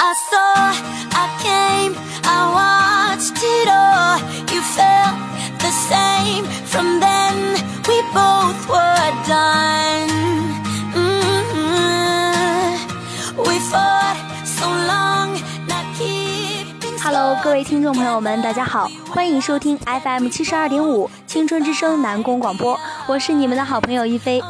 I saw, I came, I watched it all. You felt the same. From then, we both were done. Mm-hmm. We fought so long, not keeping. Hello，各位听众朋友们，大家好，欢迎收听 FM 七十二点五青春之声南宫广播，我是你们的好朋友一菲。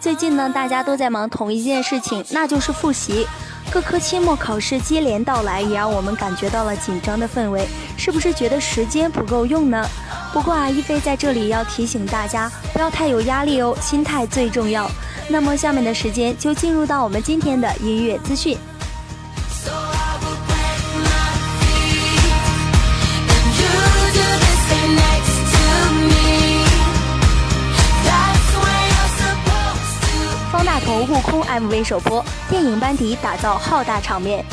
最近呢，大家都在忙同一件事情，那就是复习。各科期末考试接连到来，也让我们感觉到了紧张的氛围。是不是觉得时间不够用呢？不过啊，一菲在这里要提醒大家，不要太有压力哦，心态最重要。那么下面的时间就进入到我们今天的音乐资讯。空 MV 首播，电影班底打造浩大场面。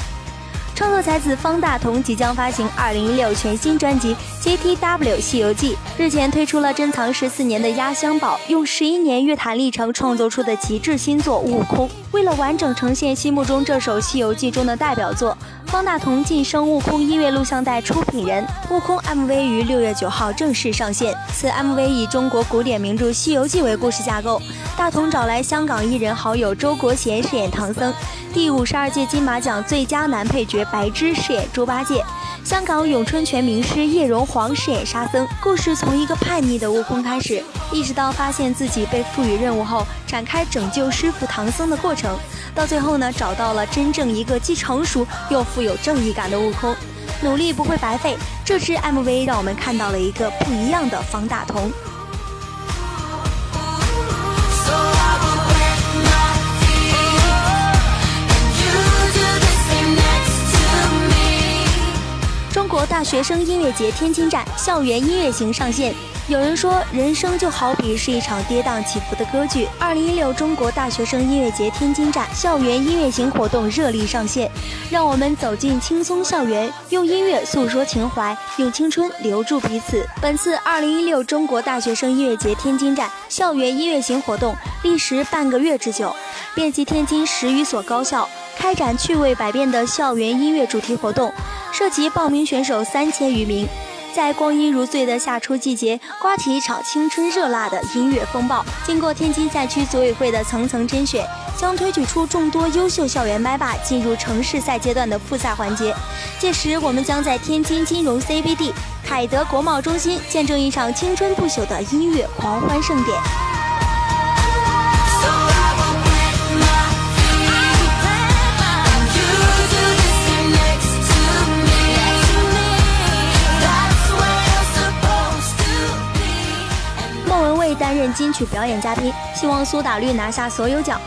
创作才子方大同即将发行二零一六全新专辑《JTW 西游记》，日前推出了珍藏十四年的压箱宝，用十一年乐坛历程创作出的极致新作《悟空》。为了完整呈现心目中这首《西游记》中的代表作，方大同晋升悟空音乐录像带出品人。悟空 MV 于六月九号正式上线。此 MV 以中国古典名著《西游记》为故事架构，大同找来香港艺人好友周国贤饰演唐僧，第五十二届金马奖最佳男配角白芝饰演猪八戒，香港咏春拳名师叶荣煌饰演沙僧。故事从一个叛逆的悟空开始，一直到发现自己被赋予任务后，展开拯救师傅唐僧的过程，到最后呢，找到了真正一个既成熟又富有正义感的悟空。努力不会白费，这支 MV 让我们看到了一个不一样的方大同。学生音乐节天津站校园音乐行上线。有人说，人生就好比是一场跌宕起伏的歌剧。二零一六中国大学生音乐节天津站校园音乐行活动热力上线，让我们走进轻松校园，用音乐诉说情怀，用青春留住彼此。本次二零一六中国大学生音乐节天津站校园音乐行活动历时半个月之久，遍及天津十余所高校。开展趣味百变的校园音乐主题活动，涉及报名选手三千余名。在光阴如醉的夏初季节，刮起一场青春热辣的音乐风暴。经过天津赛区组委会的层层甄选，将推举出众多优秀校园麦霸，进入城市赛阶段的复赛环节。届时，我们将在天津金融 CBD、凯德国贸中心见证一场青春不朽的音乐狂欢盛典。金曲表演嘉宾，希望苏打绿拿下所有奖。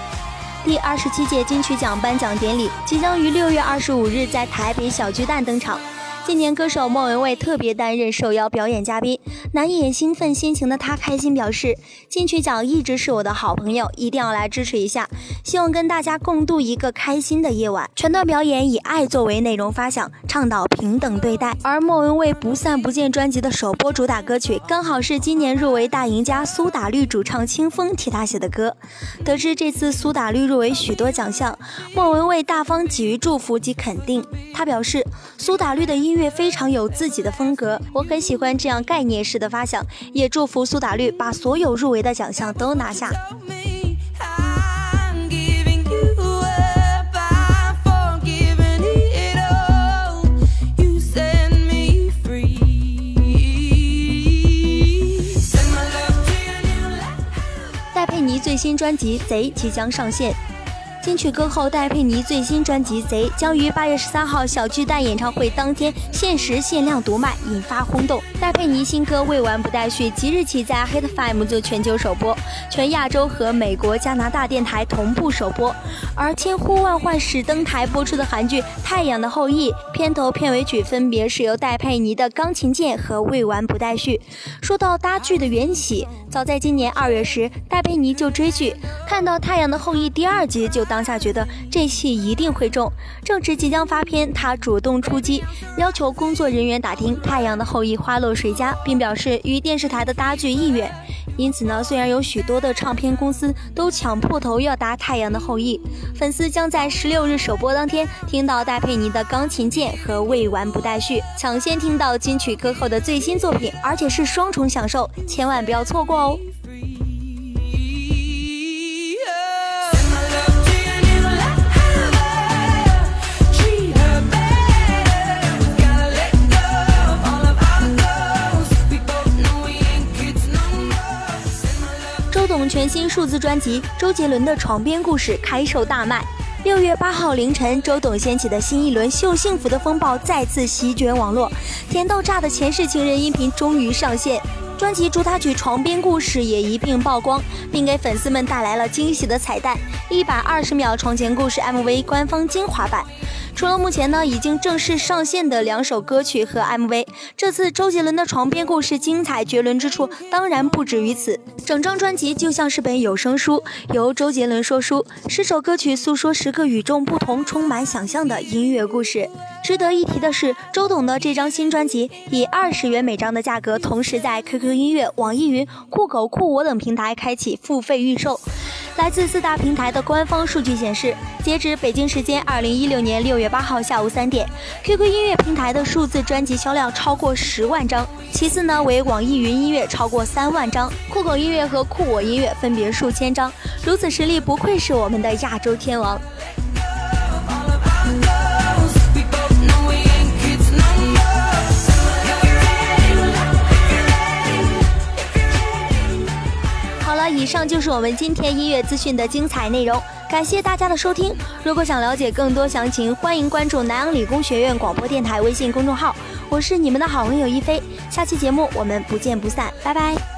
第二十七届金曲奖颁奖典礼即将于六月二十五日在台北小巨蛋登场。今年歌手莫文蔚特别担任受邀表演嘉宾，难掩兴奋心情的他开心表示：“金曲奖一直是我的好朋友，一定要来支持一下，希望跟大家共度一个开心的夜晚。”全段表演以爱作为内容发想，倡导平等对待。而莫文蔚《不散不见》专辑的首播主打歌曲，刚好是今年入围大赢家苏打绿主唱清风替他写的歌。得知这次苏打绿入围许多奖项，莫文蔚大方给予祝福及肯定。他表示，苏打绿的音乐非常有自己的风格，我很喜欢这样概念式的的发响，也祝福苏打绿把所有入围的奖项都拿下。戴佩妮最新专辑贼即将上线。金曲歌后戴佩妮最新专辑《贼》将于八月十三号小巨蛋演唱会当天限时限量独卖，引发轰动。戴佩妮新歌《未完不待续》即日起在 Hit FM 做全球首播，全亚洲和美国、加拿大电台同步首播。而千呼万唤始登台播出的韩剧《太阳的后裔》片头片尾曲分别是由戴佩妮的《钢琴键》和《未完不待续》。说到搭剧的缘起，早在今年二月时，戴佩妮就追剧，看到《太阳的后裔》第二集就当当下觉得这戏一定会中。正值即将发片，他主动出击，要求工作人员打听《太阳的后裔》花落谁家，并表示与电视台的搭剧意愿。因此呢，虽然有许多的唱片公司都抢破头要搭《太阳的后裔》，粉丝将在十六日首播当天听到戴佩妮的钢琴键和未完不待续，抢先听到金曲歌后的最新作品，而且是双重享受，千万不要错过哦！全新数字专辑《周杰伦的床边故事》开售大卖。六月八号凌晨，周董掀起的新一轮秀幸福的风暴再次席卷网络，甜到炸的前世情人音频终于上线，专辑主打曲《床边故事》也一并曝光，并给粉丝们带来了惊喜的彩蛋——一百二十秒床前故事 MV 官方精华版。除了目前呢已经正式上线的两首歌曲和 MV，这次周杰伦的床边故事精彩绝伦之处当然不止于此。整张专辑就像是本有声书，由周杰伦说书，十首歌曲诉说十个与众不同、充满想象的音乐故事。值得一提的是，周董的这张新专辑以二十元每张的价格，同时在 QQ 音乐、网易云、酷狗、酷我等平台开启付费预售。来自四大平台的官方数据显示，截止北京时间二零一六年六月八号下午三点，QQ 音乐平台的数字专辑销量超过十万张，其次呢为网易云音乐超过三万张，酷狗音乐和酷我音乐分别数千张。如此实力，不愧是我们的亚洲天王。以上就是我们今天音乐资讯的精彩内容，感谢大家的收听。如果想了解更多详情，欢迎关注南阳理工学院广播电台微信公众号。我是你们的好朋友一菲，下期节目我们不见不散，拜拜。